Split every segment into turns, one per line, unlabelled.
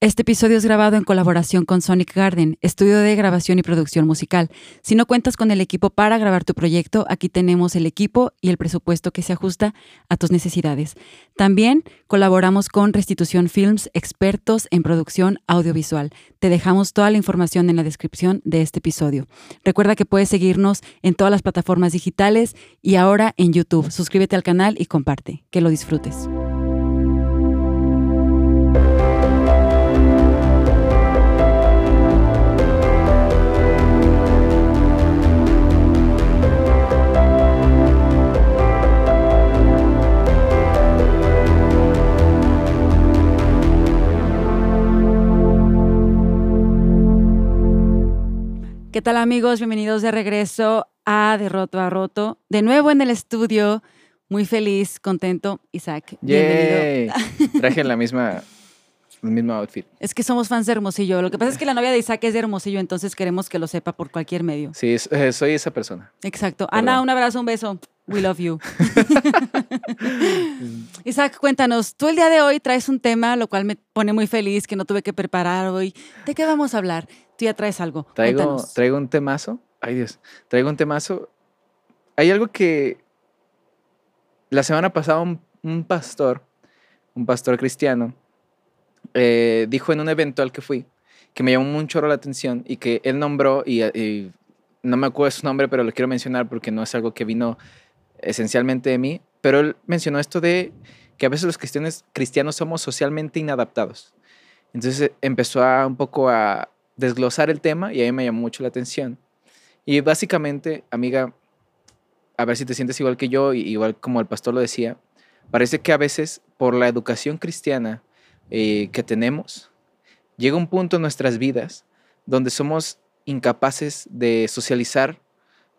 Este episodio es grabado en colaboración con Sonic Garden, estudio de grabación y producción musical. Si no cuentas con el equipo para grabar tu proyecto, aquí tenemos el equipo y el presupuesto que se ajusta a tus necesidades. También colaboramos con Restitución Films, expertos en producción audiovisual. Te dejamos toda la información en la descripción de este episodio. Recuerda que puedes seguirnos en todas las plataformas digitales y ahora en YouTube. Suscríbete al canal y comparte. Que lo disfrutes. ¿Qué tal amigos? Bienvenidos de regreso a De Roto a Roto. De nuevo en el estudio, muy feliz, contento. Isaac, bienvenido.
Traje la misma, el mismo outfit.
Es que somos fans de Hermosillo. Lo que pasa es que la novia de Isaac es de Hermosillo, entonces queremos que lo sepa por cualquier medio.
Sí, eh, soy esa persona.
Exacto. Ana, un abrazo, un beso. We love you. Isaac, cuéntanos, tú el día de hoy traes un tema, lo cual me pone muy feliz, que no tuve que preparar hoy. ¿De qué vamos a hablar? Tú ya traes algo.
Traigo, traigo un temazo. Ay Dios, traigo un temazo. Hay algo que la semana pasada un, pastor, un pastor cristiano, eh, dijo en un evento al que fui, que me llamó mucho la atención y que él nombró, y, y no me acuerdo su nombre, pero lo quiero mencionar porque no es algo que vino esencialmente de mí, pero él mencionó esto de que a veces los cristianos, cristianos somos socialmente inadaptados. Entonces empezó a un poco a desglosar el tema y a mí me llamó mucho la atención. Y básicamente, amiga, a ver si te sientes igual que yo, igual como el pastor lo decía, parece que a veces por la educación cristiana eh, que tenemos, llega un punto en nuestras vidas donde somos incapaces de socializar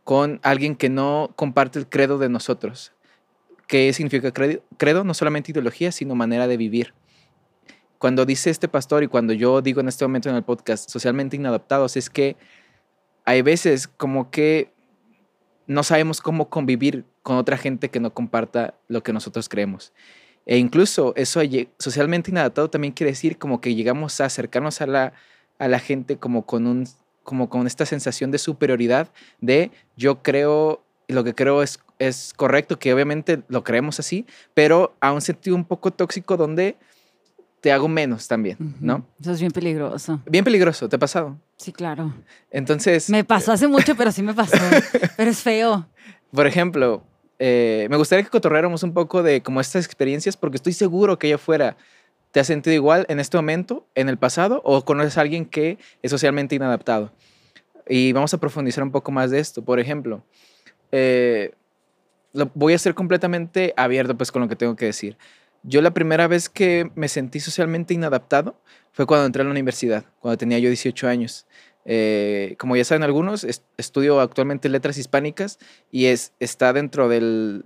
con alguien que no comparte el credo de nosotros. ¿Qué significa credo? Credo no solamente ideología, sino manera de vivir cuando dice este pastor y cuando yo digo en este momento en el podcast socialmente inadaptados, es que hay veces como que no sabemos cómo convivir con otra gente que no comparta lo que nosotros creemos. E incluso eso socialmente inadaptado también quiere decir como que llegamos a acercarnos a la, a la gente como con, un, como con esta sensación de superioridad de yo creo, lo que creo es, es correcto, que obviamente lo creemos así, pero a un sentido un poco tóxico donde te hago menos también, ¿no?
Eso es bien peligroso.
Bien peligroso, ¿te ha pasado?
Sí, claro.
Entonces...
Me pasó hace mucho, pero sí me pasó. pero es feo.
Por ejemplo, eh, me gustaría que cotorreáramos un poco de como estas experiencias, porque estoy seguro que ella fuera te has sentido igual en este momento, en el pasado, o conoces a alguien que es socialmente inadaptado. Y vamos a profundizar un poco más de esto. Por ejemplo, eh, lo, voy a ser completamente abierto pues con lo que tengo que decir. Yo la primera vez que me sentí socialmente inadaptado fue cuando entré a la universidad, cuando tenía yo 18 años. Eh, como ya saben algunos, estudio actualmente letras hispánicas y es, está dentro del,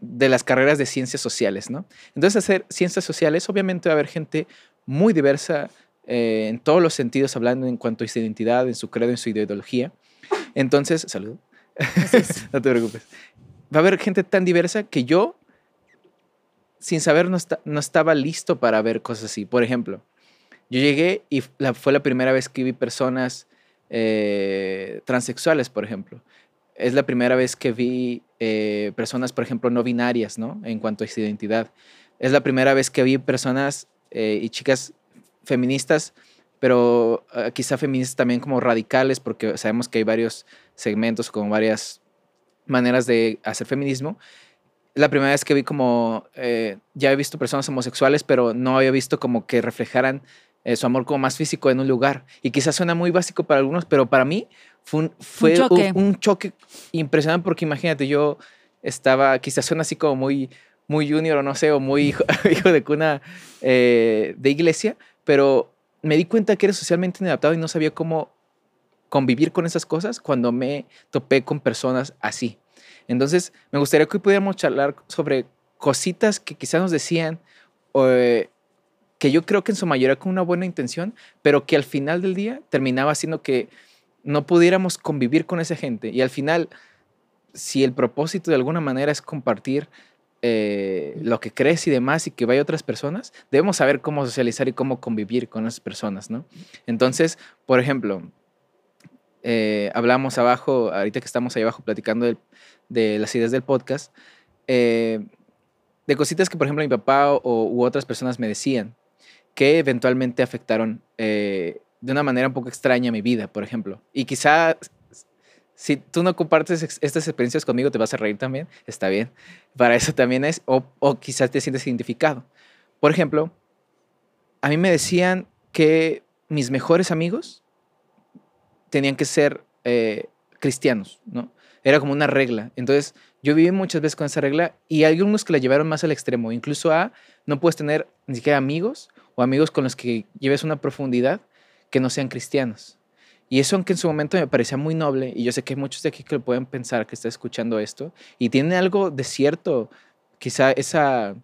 de las carreras de ciencias sociales, ¿no? Entonces, hacer ciencias sociales, obviamente va a haber gente muy diversa eh, en todos los sentidos, hablando en cuanto a su identidad, en su credo, en su ideología. Entonces, saludo. no te preocupes. Va a haber gente tan diversa que yo sin saber no, no estaba listo para ver cosas así. Por ejemplo, yo llegué y fue la primera vez que vi personas eh, transexuales, por ejemplo. Es la primera vez que vi eh, personas, por ejemplo, no binarias, ¿no? En cuanto a su identidad. Es la primera vez que vi personas eh, y chicas feministas, pero quizá feministas también como radicales, porque sabemos que hay varios segmentos con varias maneras de hacer feminismo la primera vez que vi como, eh, ya he visto personas homosexuales, pero no había visto como que reflejaran eh, su amor como más físico en un lugar. Y quizás suena muy básico para algunos, pero para mí fue un, fue un, choque. impresionante porque imagínate, yo estaba, quizás suena así como muy, muy junior o no sé, o muy hijo, de cuna eh, de iglesia, pero me di cuenta que era socialmente inadaptado y no sabía cómo convivir con esas cosas cuando me topé con personas así. Entonces, me gustaría que pudiéramos charlar sobre cositas que quizás nos decían, que yo creo que en su mayoría con una buena intención, pero que al final del día terminaba haciendo que no pudiéramos convivir con esa gente. Y al final, si el propósito de alguna manera es compartir eh, lo que crees y demás y que vaya otras personas, debemos saber cómo socializar y cómo convivir con esas personas, ¿no? Entonces, por ejemplo, eh, hablamos abajo, ahorita que estamos ahí abajo platicando de, las ideas del podcast, eh, de cositas que, por ejemplo, mi papá o, otras personas me decían que eventualmente afectaron de una manera un poco extraña mi vida, por ejemplo. Y quizá si tú no compartes estas experiencias conmigo, te vas a reír también, está bien. Para eso también es, o, o quizás te sientes identificado. Por ejemplo, a mí me decían que mis mejores amigos tenían que ser eh, cristianos, ¿no? Era como una regla. Entonces, yo viví muchas veces con esa regla y hay algunos que la llevaron más al extremo, incluso a no puedes tener ni siquiera amigos o amigos con los que lleves una profundidad que no sean cristianos. Y eso, aunque en su momento me parecía muy noble, y yo sé que hay muchos de aquí que pueden pensar que está escuchando esto, y tiene algo de cierto, quizá esa,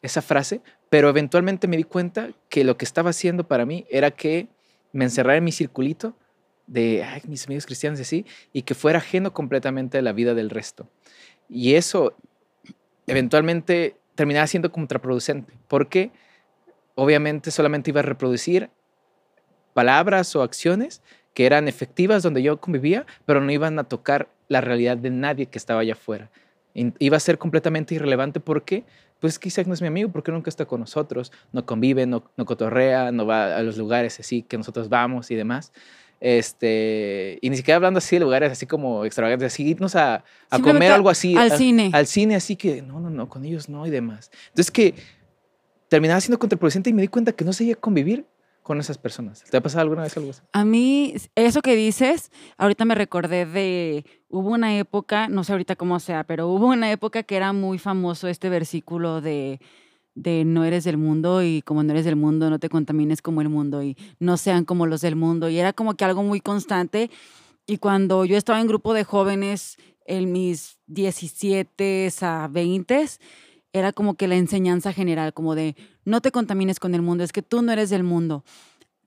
esa frase, pero eventualmente me di cuenta que lo que estaba haciendo para mí era que me encerrara en mi circulito de mis amigos cristianos y así, y que fuera ajeno completamente de la vida del resto. Y eso eventualmente terminaba siendo contraproducente, porque obviamente solamente iba a reproducir palabras o acciones que eran efectivas donde yo convivía, pero no iban a tocar la realidad de nadie que estaba allá afuera. Iba a ser completamente irrelevante porque, pues quizás no es mi amigo, porque nunca está con nosotros, no convive, no, no cotorrea, no va a los lugares así que nosotros vamos y demás. Este, y ni siquiera hablando así de lugares así como extravagantes, así irnos a, a comer algo así.
Al cine.
Al cine, así que no, no, no, con ellos no y demás. Entonces que terminaba siendo contraproducente y me di cuenta que no seguía convivir con esas personas. ¿Te ha pasado alguna vez algo así?
A mí, eso que dices, ahorita me recordé de, hubo una época, no sé ahorita cómo sea, pero hubo una época que era muy famoso este versículo de, de no eres del mundo y como no eres del mundo, no te contamines como el mundo y no sean como los del mundo. Y era como que algo muy constante. Y cuando yo estaba en grupo de jóvenes en mis 17 a 20, era como que la enseñanza general, como de no te contamines con el mundo, es que tú no eres del mundo.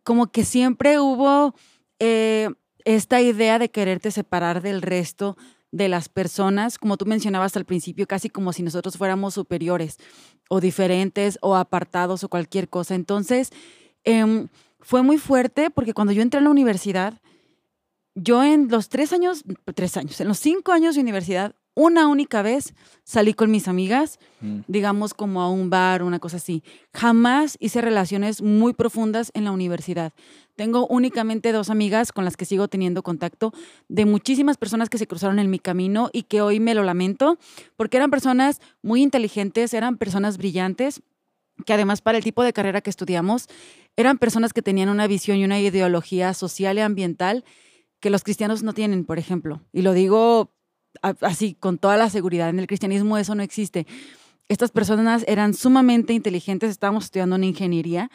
Como que siempre hubo eh, esta idea de quererte separar del resto de las personas, como tú mencionabas al principio, casi como si nosotros fuéramos superiores o diferentes o apartados o cualquier cosa. Entonces, em, fue muy fuerte porque cuando yo entré a la universidad, yo en los tres años, tres años, en los cinco años de universidad, una única vez salí con mis amigas, mm. digamos como a un bar, una cosa así. Jamás hice relaciones muy profundas en la universidad. Tengo únicamente dos amigas con las que sigo teniendo contacto, de muchísimas personas que se cruzaron en mi camino y que hoy me lo lamento, porque eran personas muy inteligentes, eran personas brillantes, que además para el tipo de carrera que estudiamos, eran personas que tenían una visión y una ideología social y ambiental que los cristianos no tienen, por ejemplo. Y lo digo así con toda la seguridad. En el cristianismo eso no existe. Estas personas eran sumamente inteligentes, estábamos estudiando en ingeniería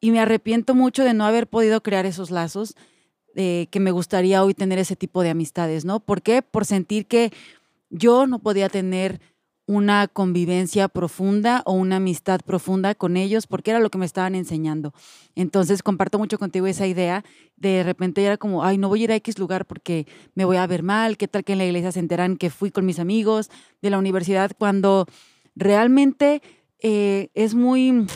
y me arrepiento mucho de no haber podido crear esos lazos, de que me gustaría hoy tener ese tipo de amistades, ¿no? ¿Por qué? Por sentir que yo no podía tener una convivencia profunda o una amistad profunda con ellos porque era lo que me estaban enseñando. Entonces comparto mucho contigo esa idea. De repente era como, ay, no voy a ir a X lugar porque me voy a ver mal, qué tal que en la iglesia se enteran que fui con mis amigos de la universidad cuando realmente eh, es muy...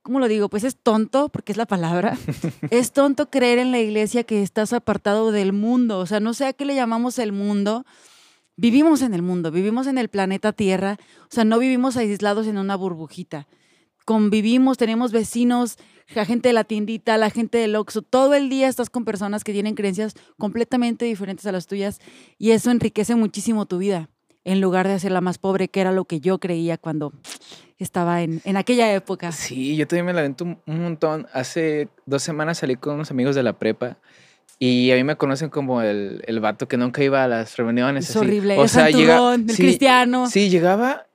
¿cómo lo digo? Pues es tonto, porque es la palabra. es tonto creer en la iglesia que estás apartado del mundo. O sea, no sé a qué le llamamos el mundo, vivimos en el mundo, vivimos en el planeta Tierra, o sea, no vivimos aislados en una burbujita. Convivimos, tenemos vecinos, la gente de la tiendita, la gente del Oxxo, todo el día estás con personas que tienen creencias completamente diferentes a las tuyas y eso enriquece muchísimo tu vida, en lugar de hacerla más pobre, que era lo que yo creía cuando estaba en, en aquella época.
Sí, yo también me lamento un montón. Hace dos semanas salí con unos amigos de la prepa y a mí me conocen como el, el vato que nunca iba a las reuniones.
Es horrible, o sea, llega, el cristiano.
Sí, llegaba,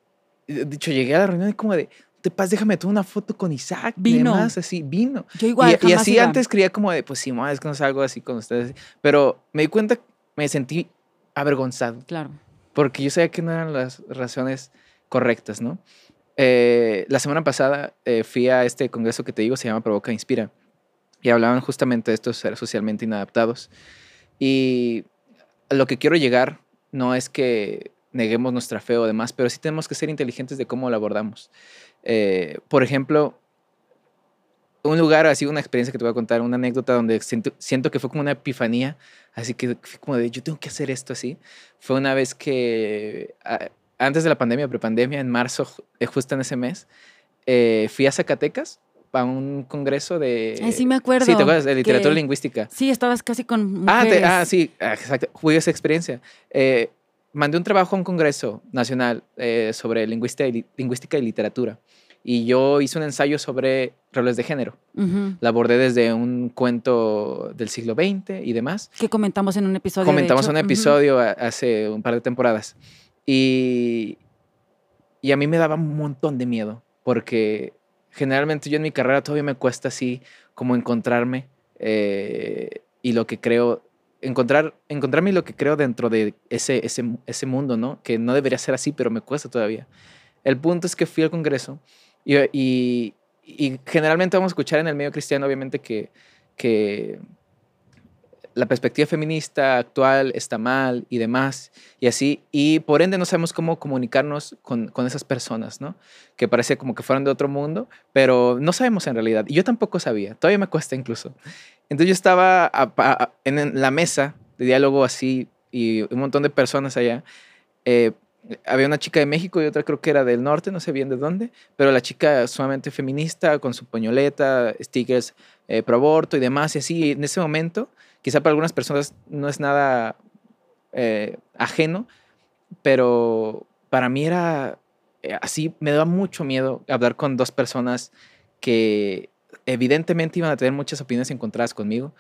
dicho, llegué a la reunión y como de, te pas, déjame tomar una foto con Isaac. Vino. Demás, así, vino.
Yo igual,
Y, y así antes creía como de, pues sí, es que no salgo así con ustedes. Pero me di cuenta, me sentí avergonzado.
Claro.
Porque yo sabía que no eran las razones correctas, ¿no? Eh, la semana pasada eh, fui a este congreso que te digo, se llama Provoca Inspira y hablaban justamente de estos seres socialmente inadaptados. Y lo que quiero llegar no es que neguemos nuestra fe o demás, pero sí tenemos que ser inteligentes de cómo la abordamos. Eh, por ejemplo, un lugar, así una experiencia que te voy a contar, una anécdota donde siento, siento que fue como una epifanía, así que como de yo tengo que hacer esto así. Fue una vez que antes de la pandemia, prepandemia, en marzo, eh, justo en ese mes, eh, fui a Zacatecas para un congreso de...
Ay, sí me acuerdo.
Sí, ¿te acuerdas? De literatura lingüística.
Sí, estabas casi con
Ah, ah, sí, ah, exacto. Fui a esa experiencia. Eh, mandé un trabajo a un congreso nacional sobre lingüística y, lingüística y literatura. Y yo hice un ensayo sobre roles de género. La abordé desde un cuento del siglo XX y demás.
Que comentamos en un episodio.
Comentamos en un episodio hace un par de temporadas. Y, y a mí me daba un montón de miedo, porque generalmente yo en mi carrera todavía me cuesta así como encontrarme eh, y lo que creo, encontrar, encontrarme lo que creo dentro de ese, ese, ese mundo, ¿no? Que no debería ser así, pero me cuesta todavía. El punto es que fui al Congreso y, y, y generalmente vamos a escuchar en el medio cristiano, obviamente, que, que la perspectiva feminista actual está mal y demás, y así, y por ende no sabemos cómo comunicarnos con, con, esas personas, ¿no? Que parece como que fueran de otro mundo, pero no sabemos en realidad, y yo tampoco sabía, todavía me cuesta incluso. Entonces yo estaba en la mesa de diálogo así, y un montón de personas allá, eh, había una chica de México y otra creo que era del norte, no sé bien de dónde, pero la chica sumamente feminista, con su pañoleta, stickers eh, pro aborto y demás, y así, en ese momento, quizá para algunas personas no es nada eh, ajeno, pero para mí era eh, así, me daba mucho miedo hablar con dos personas que evidentemente iban a tener muchas opiniones encontradas conmigo,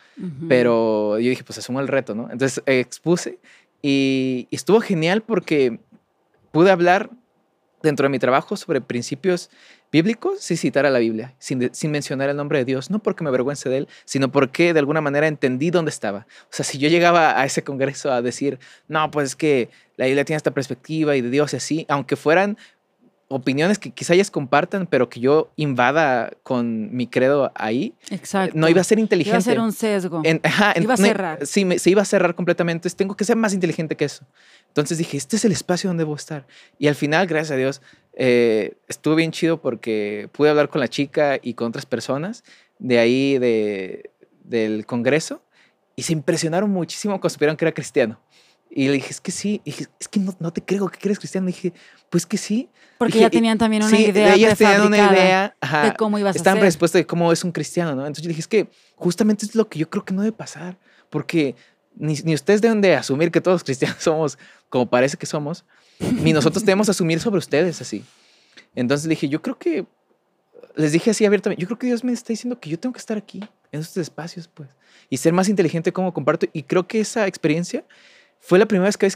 pero yo dije, pues asumo el reto, ¿no? Entonces expuse y estuvo genial porque pude hablar dentro de mi trabajo sobre principios bíblicos sin citar a la Biblia, sin, sin, mencionar el nombre de Dios, no porque me avergüence de él, sino porque de alguna manera entendí dónde estaba. O sea, si yo llegaba a ese congreso a decir, no, pues es que la Biblia tiene esta perspectiva y de Dios y así, aunque fueran opiniones que quizá ellas compartan, pero que yo invada con mi credo ahí,
Exacto.
no iba a ser inteligente.
Iba a ser un sesgo. iba a cerrar.
sí, se iba a cerrar completamente. Entonces, tengo que ser más inteligente que eso. Entonces dije, este es el espacio donde debo estar. Y al final, gracias a Dios, eh, estuvo bien chido porque pude hablar con la chica y con otras personas de ahí de, del Congreso y se impresionaron muchísimo cuando supieron que era cristiano. Y le dije, es que sí. Y dije, es que no, no te creo que eres cristiano. Y dije, pues que sí.
Porque ya tenían también una idea.
Ellas tenían una idea
de cómo ibas a ser.
Estaban predispuestas de cómo es un cristiano, ¿no? Entonces yo dije, es que justamente es lo que yo creo que no debe pasar. Porque ni, ni ustedes deben de asumir que todos los cristianos somos como parece que somos, ni nosotros debemos asumir sobre ustedes así. Entonces le dije, yo creo que, les dije así abiertamente, yo creo que Dios me está diciendo que yo tengo que estar aquí, en estos espacios, pues, y ser más inteligente como comparto. Y creo que esa experiencia fue la primera vez que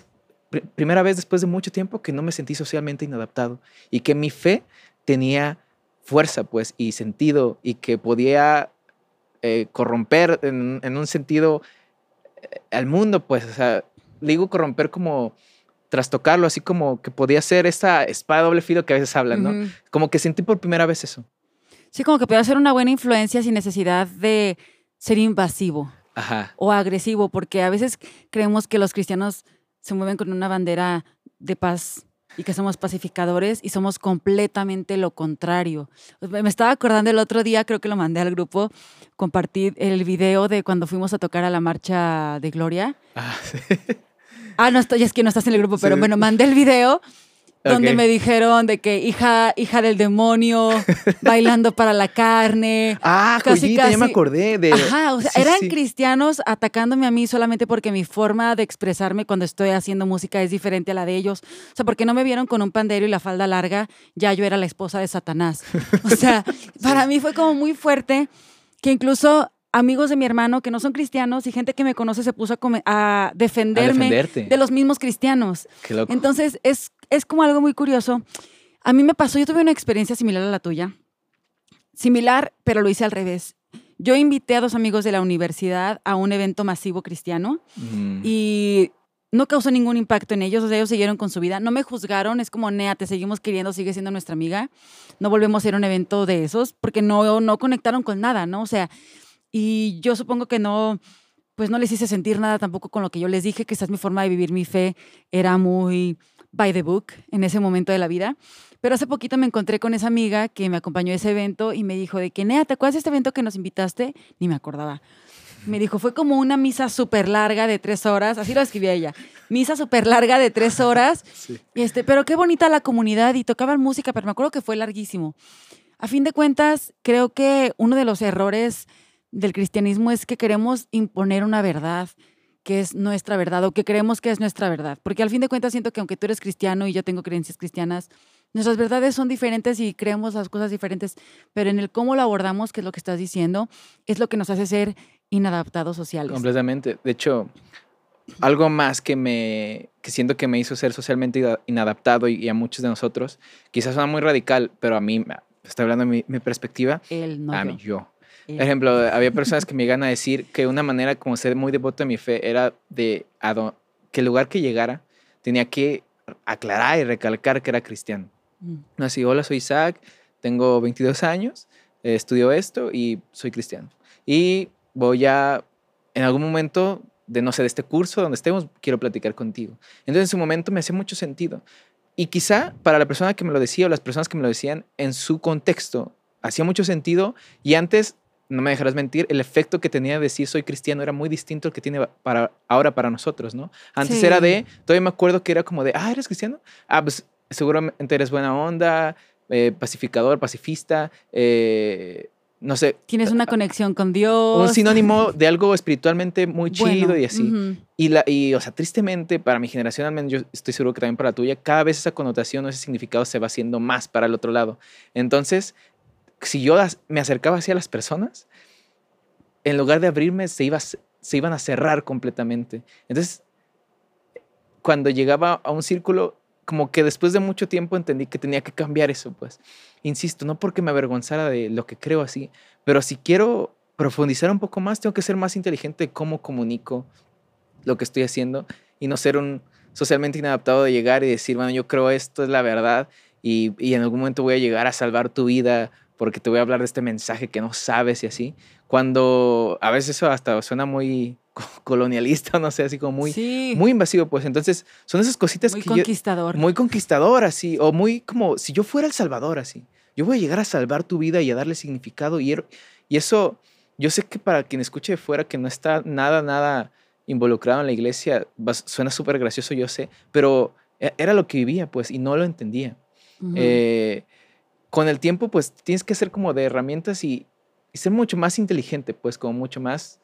primera vez después de mucho tiempo que no me sentí socialmente inadaptado y que mi fe tenía fuerza, pues, y sentido y que podía eh, corromper en, en, un sentido eh, al mundo, pues, o sea, digo corromper como trastocarlo, así como que podía ser esa espada doble filo que a veces hablan, ¿no? Como que sentí por primera vez eso.
Sí, como que podía ser una buena influencia sin necesidad de ser invasivo o agresivo, porque a veces creemos que los cristianos se mueven con una bandera de paz y que somos pacificadores y somos completamente lo contrario. Me estaba acordando el otro día, creo que lo mandé al grupo, compartir el video de cuando fuimos a tocar a la marcha de Gloria.
Ah, sí.
Ah, no estoy, es que no estás en el grupo, pero bueno, mandé el video donde me dijeron de que hija, hija del demonio, bailando para la carne.
Ah, casi, ya me acordé de.
Ajá, o sea, eran cristianos atacándome a mí solamente porque mi forma de expresarme cuando estoy haciendo música es diferente a la de ellos. O sea, porque no me vieron con un pandero y la falda larga, ya yo era la esposa de Satanás. O sea, para mí fue como muy fuerte que incluso amigos de mi hermano que no son cristianos y gente que me conoce se puso a, defenderme de los mismos cristianos.
Qué loco.
Entonces es, es como algo muy curioso. A mí me pasó, yo tuve una experiencia similar a la tuya. Similar, pero lo hice al revés. Yo invité a dos amigos de la universidad a un evento masivo cristiano mm. y no causó ningún impacto en ellos, o sea, ellos siguieron con su vida, no me juzgaron, es como, Nea, te seguimos queriendo, sigue siendo nuestra amiga, no volvemos a ir a un evento de esos porque no, no conectaron con nada, ¿no? O sea, y yo supongo que no, pues no les hice sentir nada tampoco con lo que yo les dije, que esa es mi forma de vivir mi fe, era muy by the book en ese momento de la vida. Pero hace poquito me encontré con esa amiga que me acompañó a ese evento y me dijo de que, Nea, ¿te acuerdas de este evento que nos invitaste? Ni me acordaba. Me dijo, fue como una misa súper larga de tres horas, así lo escribía ella, misa súper larga de tres horas, este, pero qué bonita la comunidad y tocaban música, pero me acuerdo que fue larguísimo. A fin de cuentas, creo que uno de los errores del cristianismo es que queremos imponer una verdad que es nuestra verdad o que creemos que es nuestra verdad, porque al fin de cuentas siento que aunque tú eres cristiano y yo tengo creencias cristianas, nuestras verdades son diferentes y creemos las cosas diferentes, pero en el cómo lo abordamos, que es lo que estás diciendo, es lo que nos hace ser inadaptados sociales.
Completamente. De hecho, algo más que me que siento que me hizo ser socialmente inadaptado y, a muchos de nosotros, quizás suena muy radical, pero a mí, estoy hablando de mi, perspectiva,
Él, no
a mí yo. Por ejemplo, había personas que me iban a decir que una manera como ser muy devoto a mi fe era de que el lugar que llegara tenía que aclarar y recalcar que era cristiano. Mm. Así, hola, soy Isaac, tengo 22 años, estudio esto y soy cristiano. Y voy a, en algún momento de, no sé, de este curso donde estemos, quiero platicar contigo. Entonces en su momento me hacía mucho sentido. Y quizá para la persona que me lo decía o las personas que me lo decían en su contexto, hacía mucho sentido y antes, no me dejarás mentir, el efecto que tenía de decir soy cristiano era muy distinto al que tiene para, ahora para nosotros, ¿no? Antes era de, todavía me acuerdo que era como de, ah, ¿eres cristiano? Ah, pues seguramente eres buena onda, eh, pacificador, pacifista, eh, no sé.
Tienes una conexión con Dios.
Un sinónimo de algo espiritualmente muy chido y así. y, la, y, o sea, tristemente, para mi generación, al menos yo estoy seguro que también para la tuya, cada vez esa connotación o ese significado se va haciendo más para el otro lado. Entonces, si yo me acercaba hacia las personas, en lugar de abrirme, se, iba, se iban a cerrar completamente. Entonces, cuando llegaba a un círculo, como que después de mucho tiempo entendí que tenía que cambiar eso, pues. Insisto, no porque me avergonzara de lo que creo así, pero si quiero profundizar un poco más, tengo que ser más inteligente de cómo comunico lo que estoy haciendo y no ser un socialmente inadaptado de llegar y decir, bueno, yo creo esto es la verdad y, y en algún momento voy a llegar a salvar tu vida porque te voy a hablar de este mensaje que no sabes y así. Cuando a veces eso hasta suena muy colonialista, no sé, así como muy, muy invasivo, pues entonces son esas cositas
muy conquistador.
muy conquistador, así, o muy como si yo fuera el salvador, así. Yo voy a llegar a salvar tu vida y a darle significado y, er, y eso, yo sé que para quien escuche de fuera que no está nada, nada involucrado en la iglesia, suena súper gracioso, yo sé, pero e, era lo que vivía, pues, y no lo entendía. Eh, con el tiempo, pues, tienes que ser como de herramientas y, y ser mucho más inteligente, pues, como mucho más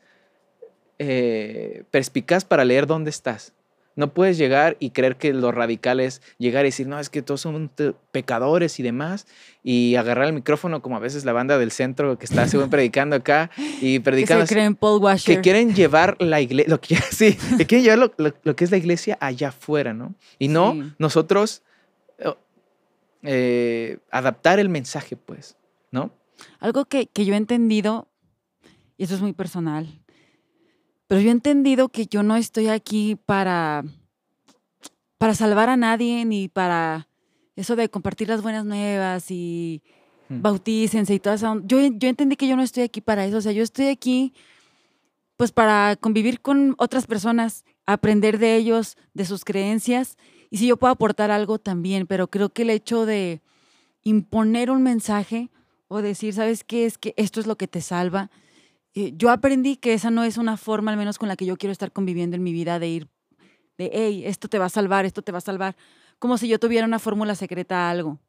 eh, perspicaz para leer dónde estás. No puedes llegar y creer que lo radical es llegar y decir, no, es que todos son pecadores y demás, y agarrar el micrófono como a veces la banda del centro que está según predicando acá y predicando.
Que se creen Paul Washer.
Que quieren llevar la iglesia, sí, que quieren llevar lo, que es la iglesia allá afuera, ¿no? Y no nosotros eh, adaptar el mensaje, pues, ¿no?
Algo que, que yo he entendido, y eso es muy personal, pero yo he entendido que yo no estoy aquí para, para salvar a nadie ni para eso de compartir las buenas nuevas y hmm. bautícense y todo eso. Yo, yo entendí que yo no estoy aquí para eso. O sea, yo estoy aquí pues para convivir con otras personas, aprender de ellos, de sus creencias. Y si yo puedo aportar algo también, pero creo que el hecho de imponer un mensaje o decir, ¿sabes qué? Es que esto es lo que te salva eh, yo aprendí que esa no es una forma, al menos con la que yo quiero estar conviviendo en mi vida, de ir, de, hey, esto te va a salvar, esto te va a salvar, como si yo tuviera una fórmula secreta a algo.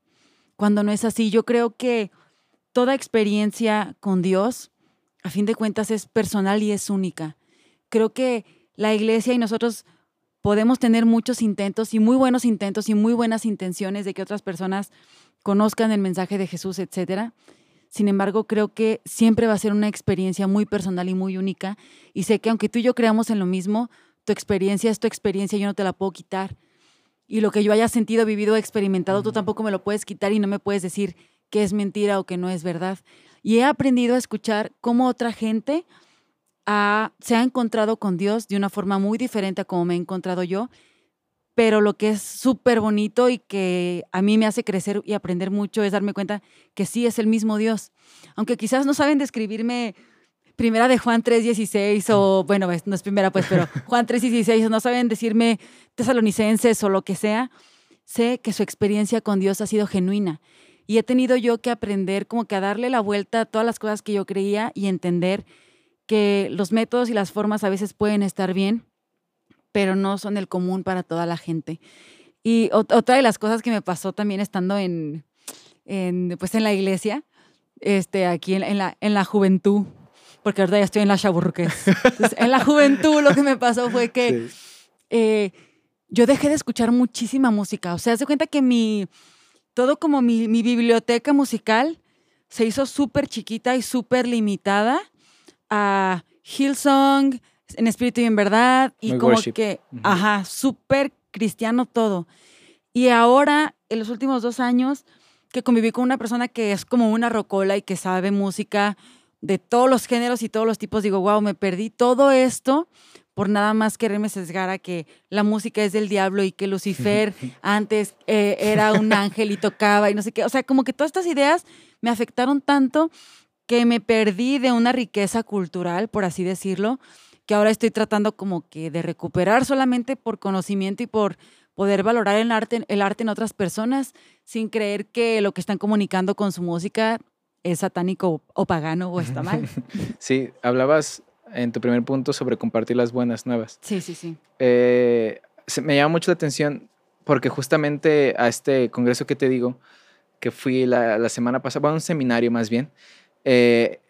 Cuando no es así, yo creo que toda experiencia con Dios, a fin de cuentas, es personal y es única. Creo que la iglesia y nosotros podemos tener muchos intentos y muy buenos intentos y muy buenas intenciones de que otras personas conozcan el mensaje de Jesús, etcétera sin embargo, creo que siempre va a ser una experiencia muy personal y muy única. Y sé que aunque tú y yo creamos en lo mismo, tu experiencia es tu experiencia, yo no te la puedo quitar. Y lo que yo haya sentido, vivido, experimentado, tú tampoco me lo puedes quitar y no me puedes decir que es mentira o que no es verdad. Y he aprendido a escuchar cómo otra gente se ha encontrado con Dios de una forma muy diferente a como me he encontrado yo pero lo que es súper bonito y que a mí me hace crecer y aprender mucho es darme cuenta que sí es el mismo Dios. Aunque quizás no saben describirme primera de Juan 3.16 o, bueno, no es primera pues, pero Juan 3.16 o no saben decirme tesalonicenses o lo que sea, sé que su experiencia con Dios ha sido genuina. Y he tenido yo que aprender como que a darle la vuelta a todas las cosas que yo creía y entender que los métodos y las formas a veces pueden estar bien, pero no son el común para toda la gente. Y otra de las cosas que me pasó también estando en, en pues en la iglesia, este, aquí en, la, en la juventud, porque ahorita ya estoy en la chaburruques. en la juventud lo que me pasó fue que eh, yo dejé de escuchar muchísima música. O sea, se cuenta que mi, todo como mi, mi biblioteca musical se hizo súper chiquita y súper limitada a Hillsong, en espíritu y en verdad, y como que, ajá, súper cristiano todo. Y ahora, en los últimos dos años, que conviví con una persona que es como una rocola y que sabe música de todos los géneros y todos los tipos, digo, wow, me perdí todo esto por nada más quererme sesgar a que la música es del diablo y que Lucifer antes eh, era un ángel y tocaba y no sé qué. O sea, como que todas estas ideas me afectaron tanto que me perdí de una riqueza cultural, por así decirlo, que ahora estoy tratando como que de recuperar solamente por conocimiento y por poder valorar el arte, el arte en otras personas sin creer que lo que están comunicando con su música es satánico o pagano o está mal.
Sí, hablabas en tu primer punto sobre compartir las buenas nuevas.
Sí, sí, sí.
Eh, me llama mucho la atención porque justamente a este congreso que te digo, que fui la, semana pasada, a un seminario más bien, eh,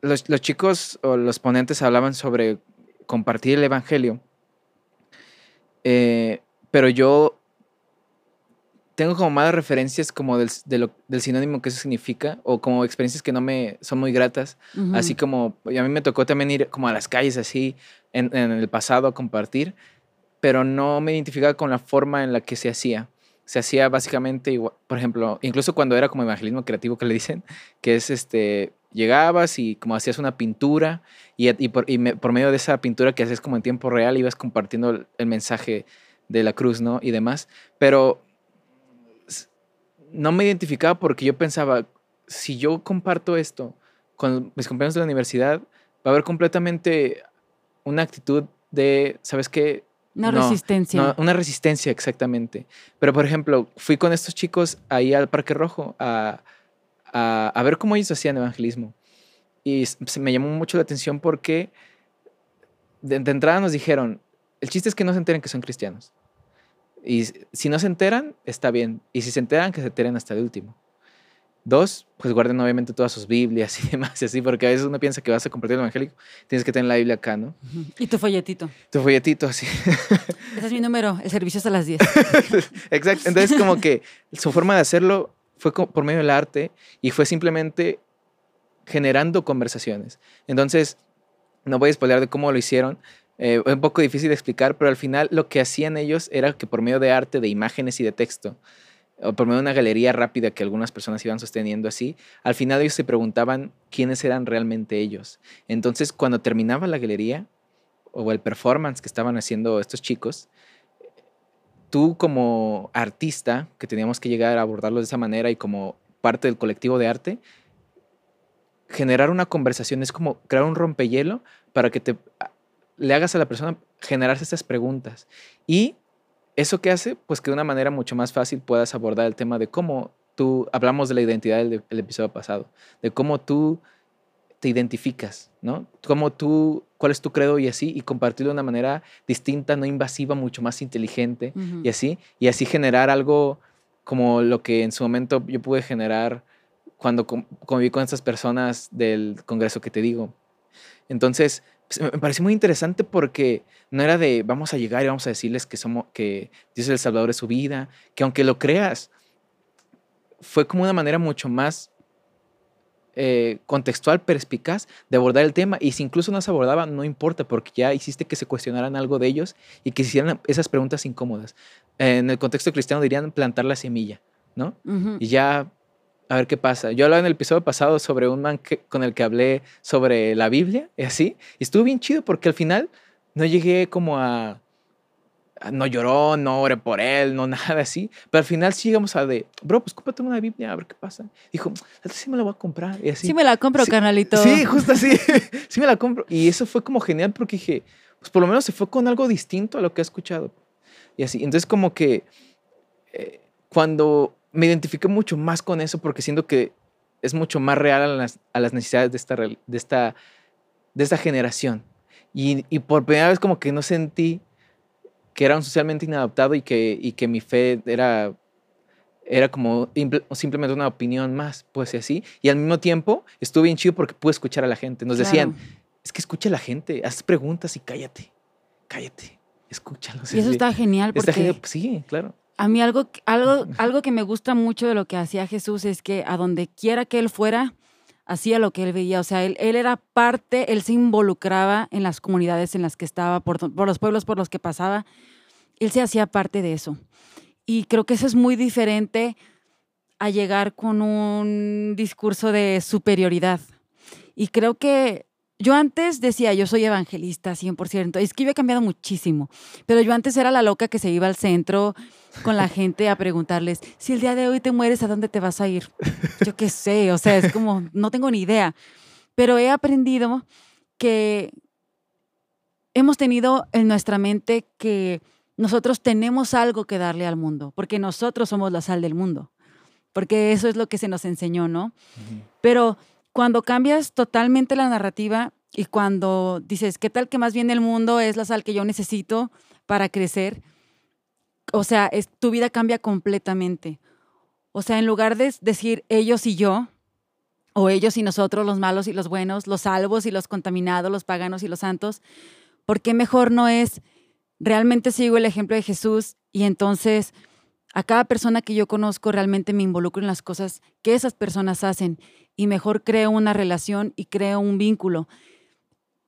los, los, chicos o los ponentes hablaban sobre compartir el Evangelio, eh, pero yo tengo como más referencias como del, del, sinónimo que eso significa o como experiencias que no me son muy gratas. Así como a mí me tocó también ir como a las calles así en, en, el pasado a compartir, pero no me identificaba con la forma en la que se hacía. Se hacía básicamente por ejemplo, incluso cuando era como evangelismo creativo que le dicen, que es este, llegabas y como hacías una pintura y, por, medio de esa pintura que hacías como en tiempo real ibas compartiendo el, el mensaje de la cruz, ¿no? Y demás. Pero no me identificaba porque yo pensaba, si yo comparto esto con mis compañeros de la universidad, va a haber completamente una actitud de, ¿sabes qué?
Una resistencia.
una resistencia, exactamente. Pero, por ejemplo, fui con estos chicos ahí al Parque Rojo a, a, ver cómo ellos hacían evangelismo. Y me llamó mucho la atención porque de, de entrada nos dijeron, el chiste es que no se enteren que son cristianos. Y si no se enteran, está bien. Y si se enteran, que se enteren hasta el último. Dos, pues guarden obviamente todas sus Biblias y demás, y así, porque a veces uno piensa que vas a compartir el evangélico, tienes que tener la Biblia acá, ¿no?
Y tu folletito.
Tu folletito, así.
Ese es mi número, el servicio es a las 10.
Exacto. Entonces, como que su forma de hacerlo fue por medio del arte y fue simplemente generando conversaciones. Entonces, no voy a spoiler de cómo lo hicieron, eh, un poco difícil de explicar, pero al final lo que hacían ellos era que por medio de arte, de imágenes y de texto, por medio de una galería rápida que algunas personas iban sosteniendo así, al final ellos se preguntaban quiénes eran realmente ellos. Entonces, cuando terminaba la galería o el performance que estaban haciendo estos chicos, tú como artista, que teníamos que llegar a abordarlo de esa manera y como parte del colectivo de arte, generar una conversación es como crear un rompehielo para que te le hagas a la persona generarse estas preguntas. Y eso que hace, pues que de una manera mucho más fácil puedas abordar el tema de cómo tú, hablamos de la identidad del, episodio pasado, de cómo tú te identificas, ¿no? Cómo tú, cuál es tu credo y así, y compartirlo de una manera distinta, no invasiva, mucho más inteligente y así, y así generar algo como lo que en su momento yo pude generar cuando conviví con estas personas del congreso que te digo. Entonces, me pareció muy interesante porque no era de vamos a llegar y vamos a decirles que somos que Dios es el salvador de su vida, que aunque lo creas, fue como una manera mucho más eh, contextual, perspicaz de abordar el tema. Y si incluso no se abordaba, no importa, porque ya hiciste que se cuestionaran algo de ellos y que hicieran esas preguntas incómodas. en el contexto cristiano dirían plantar la semilla, ¿no? Y ya a ver qué pasa. Yo hablaba en el episodio pasado sobre un man con el que hablé sobre la Biblia y así. Y estuvo bien chido porque al final no llegué como a, no lloró, no oré por él, no nada así. Pero al final sí llegamos a de, bro, pues cómprate una Biblia, a ver qué pasa. Dijo, sí me la voy a comprar. Y así.
Sí me la compro, canalito.
Sí, justo así. sí me la compro. Y eso fue como genial porque dije, pues por lo menos se fue con algo distinto a lo que he escuchado. Y así. Entonces como que eh, cuando me identifiqué mucho más con eso porque siento que es mucho más real a las, a las necesidades de esta, de, esta, de esta generación. Y, y, por primera vez como que no sentí que era un socialmente inadaptado y que, y que mi fe era, era como simplemente una opinión más, pues así. Y al mismo tiempo estuve bien chido porque pude escuchar a la gente. Nos decían, es que escucha a la gente, haz preguntas y cállate, cállate, escúchalo.
Y eso está genial porque... Está genial,
sí, claro.
A mí algo, algo, algo que me gusta mucho de lo que hacía Jesús es que a donde quiera que él fuera, hacía lo que él veía. O sea, él, él era parte, él se involucraba en las comunidades en las que estaba, por, por, los pueblos por los que pasaba. Él se hacía parte de eso. Y creo que eso es muy diferente a llegar con un discurso de superioridad. Y creo que yo antes decía, yo soy evangelista 100%, es que yo he cambiado muchísimo, pero yo antes era la loca que se iba al centro con la gente a preguntarles, si el día de hoy te mueres, ¿a dónde te vas a ir? Yo qué sé, o sea, es como, no tengo ni idea, pero he aprendido que hemos tenido en nuestra mente que nosotros tenemos algo que darle al mundo, porque nosotros somos la sal del mundo, porque eso es lo que se nos enseñó, ¿no? Pero cuando cambias totalmente la narrativa y cuando dices, ¿qué tal que más bien el mundo es la sal que yo necesito para crecer? O sea, tu vida cambia completamente. O sea, en lugar de decir ellos y yo, o ellos y nosotros, los malos y los buenos, los salvos y los contaminados, los paganos y los santos, ¿por qué mejor no es realmente sigo el ejemplo de Jesús y entonces a cada persona que yo conozco realmente me involucro en las cosas que esas personas hacen y mejor creo una relación y creo un vínculo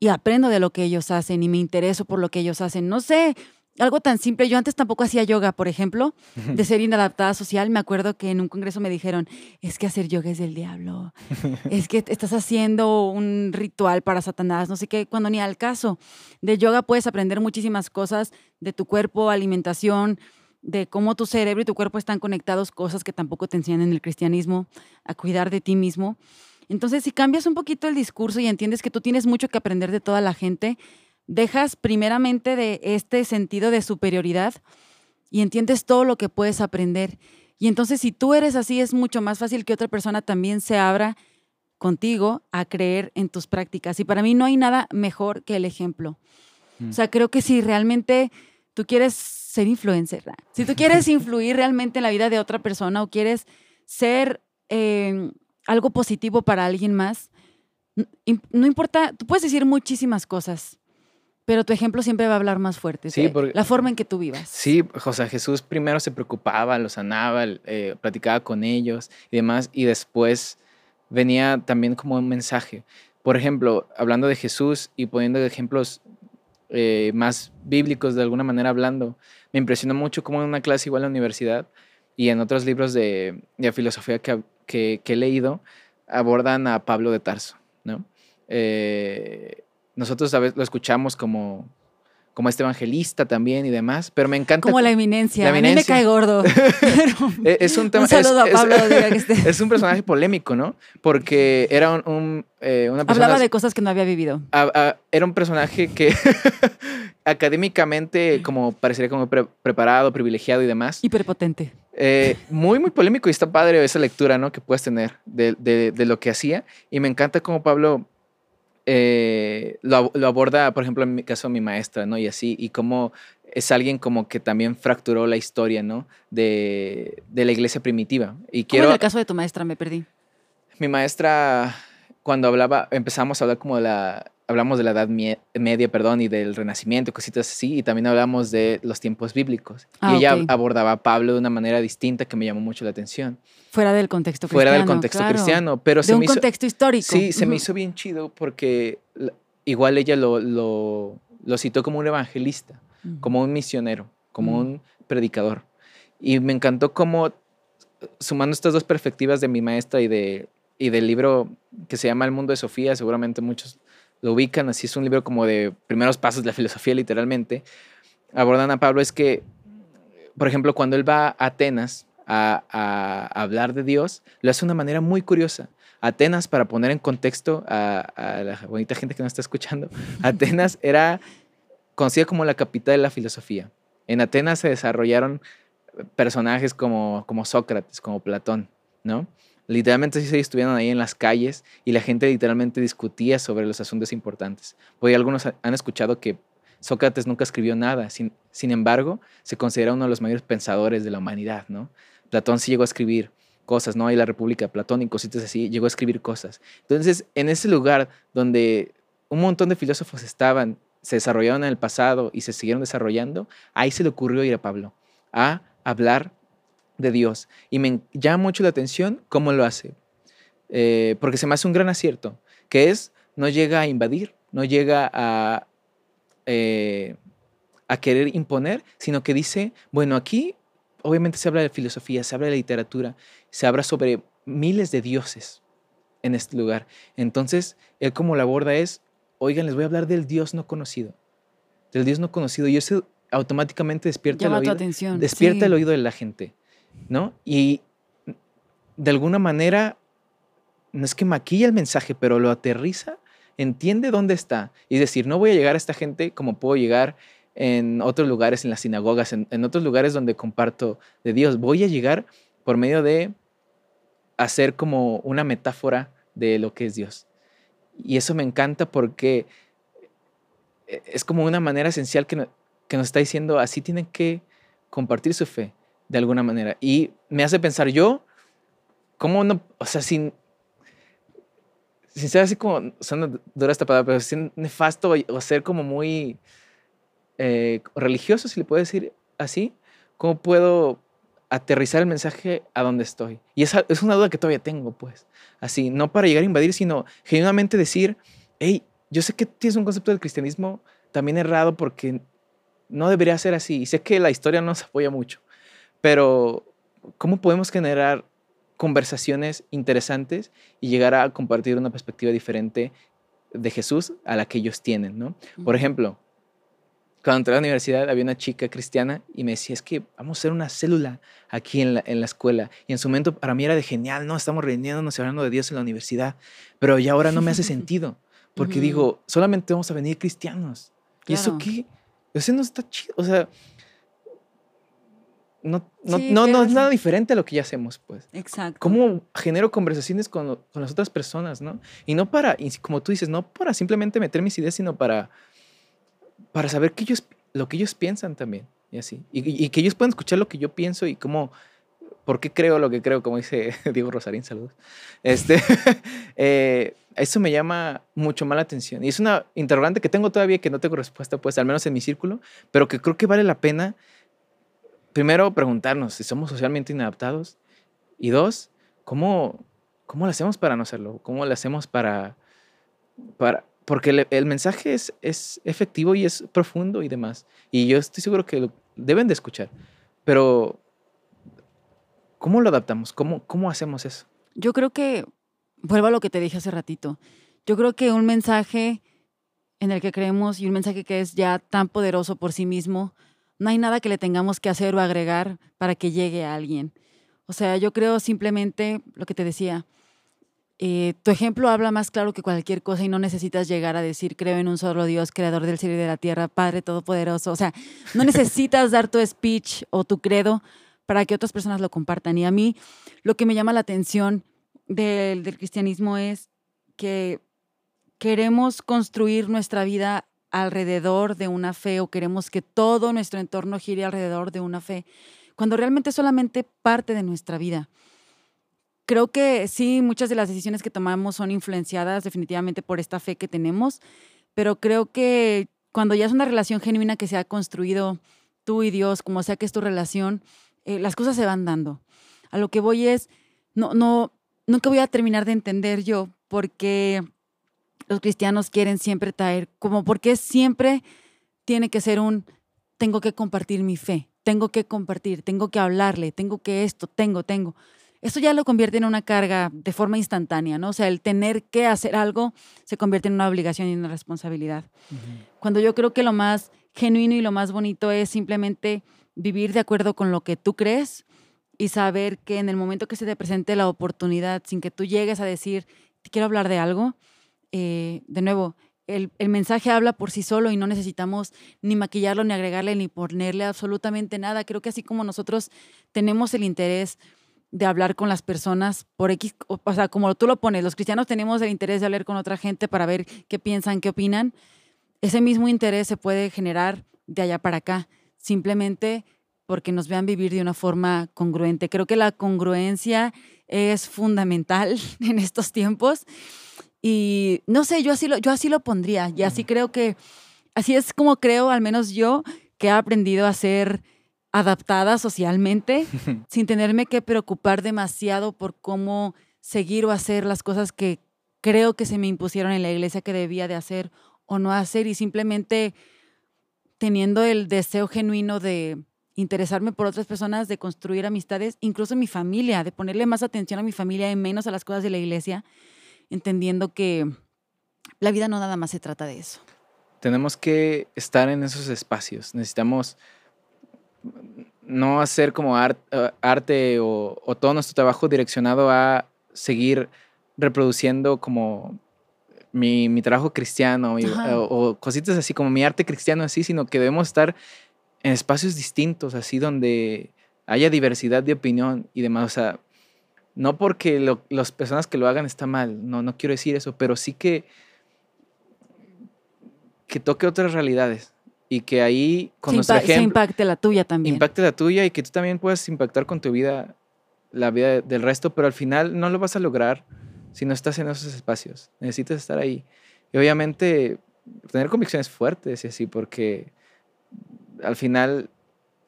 y aprendo de lo que ellos hacen y me intereso por lo que ellos hacen. No sé, algo tan simple. Yo antes tampoco hacía yoga, por ejemplo, de ser inadaptada social. Me acuerdo que en un congreso me dijeron, es que hacer yoga es del diablo. es que estás haciendo un ritual para Satanás, no sé qué, cuando ni al caso. De yoga puedes aprender muchísimas cosas de tu cuerpo, alimentación, de cómo tu cerebro y tu cuerpo están conectados, cosas que tampoco te enseñan en el cristianismo, a cuidar de ti mismo. Entonces, si cambias un poquito el discurso y entiendes que tú tienes mucho que aprender de toda la gente, dejas primeramente de este sentido de superioridad y entiendes todo lo que puedes aprender. Y entonces, si tú eres así, es mucho más fácil que otra persona también se abra contigo a creer en tus prácticas. Y para mí no hay nada mejor que el ejemplo. O sea, creo que si realmente tú quieres ser influencer, si tú quieres influir realmente en la vida de otra persona o quieres ser em, algo positivo para alguien más, no importa, tú puedes decir muchísimas cosas, pero tu ejemplo siempre va a hablar más fuerte. Sí, la forma en que tú vivas.
Sí, José Jesús primero se preocupaba, los sanaba, eh, platicaba con ellos y demás, y después venía también como un mensaje. Por ejemplo, hablando de Jesús y poniendo ejemplos eh, más bíblicos de alguna manera hablando. Me impresionó mucho cómo en una clase igual en la universidad y en otros libros de, filosofía que, he leído abordan a Pablo de Tarso, ¿no? Eh, nosotros a veces lo escuchamos como como este evangelista también y demás, pero me encanta.
Como la eminencia. A mí me cae gordo.
E-, es un, tema,
saludo a Pablo.
Es un personaje polémico, ¿no? Porque era un, eh, una
persona... Hablaba de cosas que no había vivido.
era un personaje que académicamente como parecería como preparado, privilegiado y demás.
Hiperpotente.
Eh, muy, muy polémico y está padre esa lectura, ¿no? Que puedes tener de, de, de lo que hacía. Y me encanta cómo Pablo eh, lo, aborda, por ejemplo, en mi caso, mi maestra, ¿no? Y así, y cómo es alguien como que también fracturó la historia, ¿no? De, de la iglesia primitiva. Y quiero,
¿Cómo en el caso de tu maestra? Me perdí.
Mi maestra, cuando hablaba, empezamos a hablar como de la, hablamos de la Edad Media, perdón, y del Renacimiento, cositas así, y también hablamos de los tiempos bíblicos. y ah, ella abordaba a Pablo de una manera distinta que me llamó mucho la atención.
Fuera del contexto
cristiano. Fuera del contexto cristiano, pero
de un contexto histórico.
Sí, se me hizo bien chido porque igual ella lo, lo, lo citó como un evangelista, como un misionero, como un predicador. Y me encantó cómo, sumando estas dos perspectivas de mi maestra y, de, y del libro que se llama El mundo de Sofía, seguramente muchos lo ubican, así es un libro como de primeros pasos de la filosofía literalmente, abordan a Pablo es que, por ejemplo, cuando él va a Atenas a, hablar de Dios, lo hace de una manera muy curiosa. Atenas, para poner en contexto a, la bonita gente que nos está escuchando, Atenas era conocida como la capital de la filosofía. En Atenas se desarrollaron personajes como, como Sócrates, como Platón, ¿no? Literalmente sí estuvieron ahí en las calles y la gente literalmente discutía sobre los asuntos importantes. Porque algunos han escuchado que Sócrates nunca escribió nada, sin, sin embargo, se considera uno de los mayores pensadores de la humanidad, ¿no? Platón sí llegó a escribir cosas, ¿no? Hay la República Platón y cositas así, llegó a escribir cosas. Entonces, en ese lugar donde un montón de filósofos estaban, se desarrollaron en el pasado y se siguieron desarrollando, ahí se le ocurrió ir a Pablo a hablar de Dios. Y me llama mucho la atención cómo lo hace, eh, porque se me hace un gran acierto, que es, no llega a invadir, no llega a, eh, a querer imponer, sino que dice, bueno, aquí obviamente se habla de filosofía, se habla de literatura, se habla sobre miles de dioses en este lugar. Entonces, él como la aborda es, oigan, les voy a hablar del Dios no conocido, del Dios no conocido. Y eso automáticamente despierta, el oído, despierta el oído de la gente. ¿No? Y de alguna manera, no es que maquilla el mensaje, pero lo aterriza, entiende dónde está. Y decir, no voy a llegar a esta gente como puedo llegar en otros lugares, en las sinagogas, en, otros lugares donde comparto de Dios. Voy a llegar por medio de hacer como una metáfora de lo que es Dios. Y eso me encanta porque e, es como una manera esencial que, que nos está diciendo, así tienen que compartir su fe de alguna manera. Y me hace pensar yo, ¿cómo no? O sea, sin, sin ser así como, son dura esta palabra, pero sin nefasto o, ser como muy eh, religioso, si le puedo decir así, ¿cómo puedo aterrizar el mensaje a donde estoy? Y esa es una duda que todavía tengo, pues. Así, no para llegar a invadir, sino genuinamente decir, hey, yo sé que tienes un concepto del cristianismo también errado porque no debería ser así. Y sé que la historia no se apoya mucho. Pero, ¿cómo podemos generar conversaciones interesantes y llegar a compartir una perspectiva diferente de Jesús a la que ellos tienen, ¿no? Por ejemplo, cuando entré a la universidad había una chica cristiana y me decía, es que vamos a hacer una célula aquí en la, en la escuela. Y en su momento para mí era de genial, ¿no? Estamos reuniéndonos y hablando de Dios en la universidad. Pero ya ahora no me hace sentido, porque digo, solamente vamos a venir cristianos. ¿Y eso qué? Eso no está chido. O sea, no, no, no, es nada diferente a lo que ya hacemos, pues.
Exacto.
¿Cómo genero conversaciones con, con, las otras personas, no? Y no para, como tú dices, no para simplemente meter mis ideas, sino para, para saber que ellos, lo que ellos piensan también, y así. Y, y, que ellos puedan escuchar lo que yo pienso y cómo, por qué creo lo que creo, como dice Diego Rosarín, saludos. Este, eh, eso me llama mucho más la atención. Y es una interrogante que tengo todavía que no tengo respuesta, pues, al menos en mi círculo, pero que creo que vale la pena primero preguntarnos si somos socialmente inadaptados y dos, ¿cómo, cómo lo hacemos para no serlo? ¿Cómo lo hacemos para... para porque el, mensaje es, es efectivo y es profundo y demás. Y yo estoy seguro que lo deben de escuchar. Pero, ¿cómo lo adaptamos? ¿Cómo, ¿Cómo hacemos eso?
Yo creo que, vuelvo a lo que te dije hace ratito, yo creo que un mensaje en el que creemos y un mensaje que es ya tan poderoso por sí mismo, no hay nada que le tengamos que hacer o agregar para que llegue a alguien. O sea, yo creo simplemente lo que te decía. Eh, tu ejemplo habla más claro que cualquier cosa y no necesitas llegar a decir creo en un solo Dios, creador del cielo y de la tierra, Padre Todopoderoso. O sea, no necesitas dar tu speech o tu credo para que otras personas lo compartan. Y a mí lo que me llama la atención del, del cristianismo es que queremos construir nuestra vida alrededor de una fe o queremos que todo nuestro entorno gire alrededor de una fe, cuando realmente es solamente parte de nuestra vida. Creo que sí, muchas de las decisiones que tomamos son influenciadas definitivamente por esta fe que tenemos, pero creo que cuando ya es una relación genuina que se ha construido tú y Dios, como sea que es tu relación, eh, las cosas se van dando. A lo que voy es, no, no, nunca voy a terminar de entender yo, porque los cristianos quieren siempre traer, como porque siempre tiene que ser un, tengo que compartir mi fe, tengo que compartir, tengo que hablarle, tengo que esto, tengo, tengo. Eso ya lo convierte en una carga de forma instantánea, ¿no? O sea, el tener que hacer algo se convierte en una obligación y una responsabilidad. Cuando yo creo que lo más genuino y lo más bonito es simplemente vivir de acuerdo con lo que tú crees y saber que en el momento que se te presente la oportunidad, sin que tú llegues a decir, te quiero hablar de algo, eh, de nuevo, el, mensaje habla por sí solo y no necesitamos ni maquillarlo, ni agregarle, ni ponerle absolutamente nada. Creo que así como nosotros tenemos el interés de hablar con las personas por X, o sea, como tú lo pones, los cristianos tenemos el interés de hablar con otra gente para ver qué piensan, qué opinan. Ese mismo interés se puede generar de allá para acá, simplemente porque nos vean vivir de una forma congruente. Creo que la congruencia es fundamental en estos tiempos y no sé, yo así lo, yo así lo pondría y así creo que, así es como creo, al menos yo, que he aprendido a ser adaptada socialmente sin tenerme que preocupar demasiado por cómo seguir o hacer las cosas que creo que se me impusieron en la iglesia que debía de hacer o no hacer y simplemente teniendo el deseo genuino de interesarme por otras personas, de construir amistades, incluso mi familia, de ponerle más atención a mi familia y menos a las cosas de la iglesia entendiendo que la vida no nada más se trata de eso.
Tenemos que estar en esos espacios. Necesitamos no hacer como eh, arte o, todo nuestro trabajo direccionado a seguir reproduciendo como mi, trabajo cristiano o, o, cositas así como mi arte cristiano así, sino que debemos estar en espacios distintos, así donde haya diversidad de opinión y demás. O sea, no porque las personas que lo hagan está mal, no, no quiero decir eso, pero sí que, que toque otras realidades y que ahí con nuestro ejemplo...
impacte la tuya también.
Impacte la tuya y que tú también puedas impactar con tu vida, la vida del resto, pero al final no lo vas a lograr si no estás en esos espacios. Necesitas estar ahí. Y obviamente tener convicciones fuertes y así, porque al final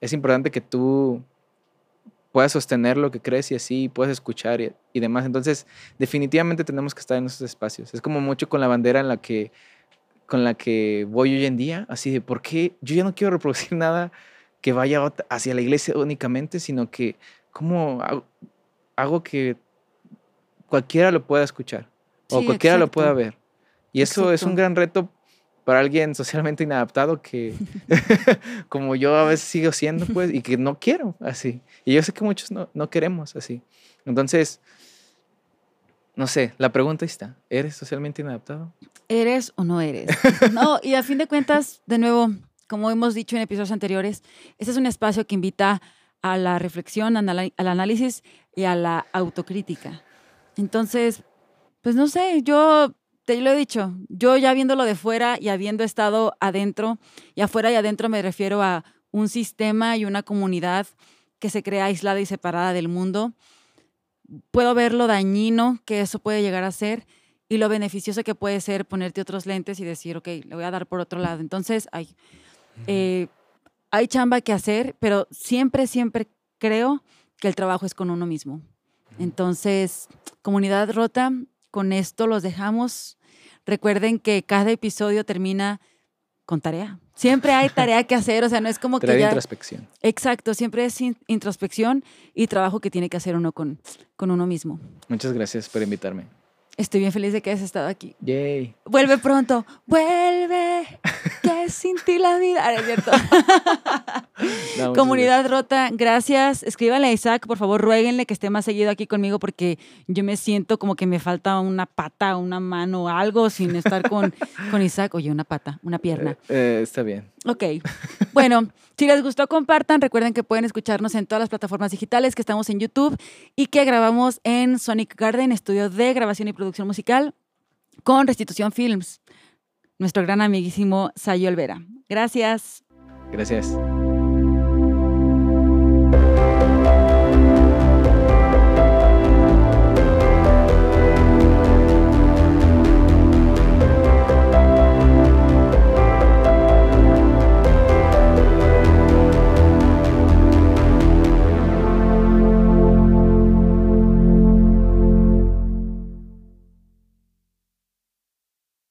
es importante que tú puedas sostener lo que crees y así, puedes escuchar y, demás. Entonces, definitivamente tenemos que estar en esos espacios. Es como mucho con la bandera en la que, con la que voy hoy en día, así de, ¿por qué yo ya no quiero reproducir nada que vaya hacia la iglesia únicamente, sino que, ¿cómo hago, que cualquiera lo pueda escuchar o cualquiera lo pueda ver? Y eso es un gran reto para alguien socialmente inadaptado que, como yo a veces sigo siendo, pues, y que no quiero así. Y yo sé que muchos no, no queremos así. Entonces, no sé, la pregunta está, ¿eres socialmente inadaptado?
¿Eres o no eres? No, y a fin de cuentas, de nuevo, como hemos dicho en episodios anteriores, este es un espacio que invita a la reflexión, al análisis y a la autocrítica. Entonces, pues no sé, yo te lo he dicho, yo ya viéndolo de fuera y habiendo estado adentro, y afuera y adentro me refiero a un sistema y una comunidad que se crea aislada y separada del mundo, puedo ver lo dañino que eso puede llegar a ser y lo beneficioso que puede ser ponerte otros lentes y decir, ok, le voy a dar por otro lado. Entonces, hay, eh, hay chamba que hacer, pero siempre, siempre creo que el trabajo es con uno mismo. Entonces, comunidad rota, con esto los dejamos. Recuerden que cada episodio termina con tarea. Siempre hay tarea que hacer, o sea, no es como que ya...
introspección.
Exacto, siempre es introspección y trabajo que tiene que hacer uno con, con uno mismo.
Muchas gracias por invitarme.
Estoy bien feliz de que hayas estado aquí.
Yay.
Vuelve pronto. Vuelve. Que sin ti la vida. es cierto. Comunidad rota, gracias. Escríbanle a Isaac, por favor, ruéguenle que esté más seguido aquí conmigo porque yo me siento como que me falta una pata, una mano, algo sin estar con, con Isaac. Oye, una pata, una pierna.
Eh, eh, está bien.
Ok. Bueno, si les gustó, compartan. Recuerden que pueden escucharnos en todas las plataformas digitales, que estamos en YouTube y que grabamos en Sonic Garden, estudio de grabación y producción musical, con Restitución Films. Nuestro gran amiguísimo Sayo Olvera. Gracias.
Gracias.